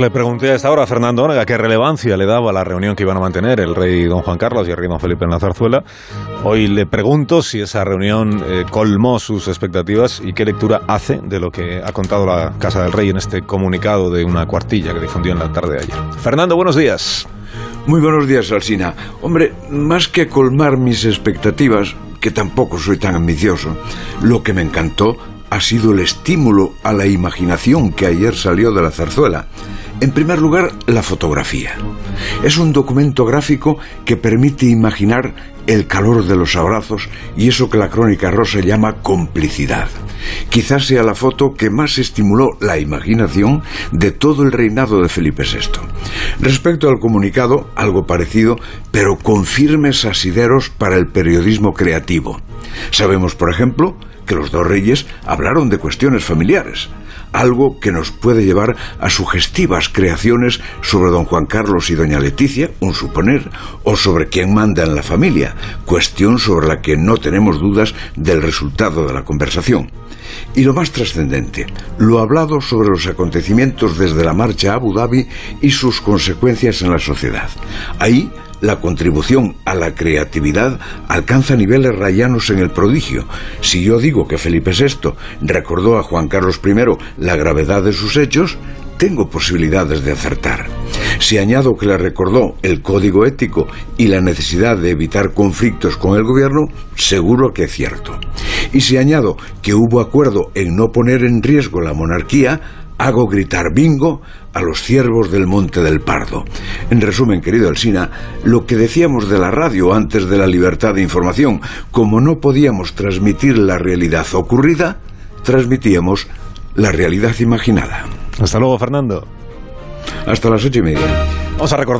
Le pregunté a esta hora a Fernando Onega qué relevancia le daba la reunión que iban a mantener el rey don Juan Carlos y el rey don Felipe en la zarzuela. Hoy le pregunto si esa reunión eh, colmó sus expectativas y qué lectura hace de lo que ha contado la Casa del Rey en este comunicado de una cuartilla que difundió en la tarde de ayer. Fernando, buenos días. Muy buenos días, Alsina. Hombre, más que colmar mis expectativas, que tampoco soy tan ambicioso, lo que me encantó ha sido el estímulo a la imaginación que ayer salió de la zarzuela. En primer lugar, la fotografía. Es un documento gráfico que permite imaginar el calor de los abrazos y eso que la crónica rosa llama complicidad. Quizás sea la foto que más estimuló la imaginación de todo el reinado de Felipe VI. Respecto al comunicado, algo parecido, pero con firmes asideros para el periodismo creativo. Sabemos, por ejemplo, que los dos reyes hablaron de cuestiones familiares, algo que nos puede llevar a sugestivas creaciones sobre don Juan Carlos y doña Leticia, un suponer, o sobre quién manda en la familia, cuestión sobre la que no tenemos dudas del resultado de la conversación. Y lo más trascendente, lo hablado sobre los acontecimientos desde la marcha a Abu Dhabi y sus consecuencias en la sociedad. Ahí la contribución a la creatividad alcanza niveles rayanos en el prodigio. Si yo digo que Felipe VI recordó a Juan Carlos I la gravedad de sus hechos, tengo posibilidades de acertar. Si añado que le recordó el código ético y la necesidad de evitar conflictos con el gobierno, seguro que es cierto. Y si añado que hubo acuerdo en no poner en riesgo la monarquía, hago gritar bingo a los ciervos del Monte del Pardo. En resumen, querido Alsina, lo que decíamos de la radio antes de la libertad de información, como no podíamos transmitir la realidad ocurrida, transmitíamos la realidad imaginada. Hasta luego, Fernando. Hasta las ocho y media. Vamos a recordar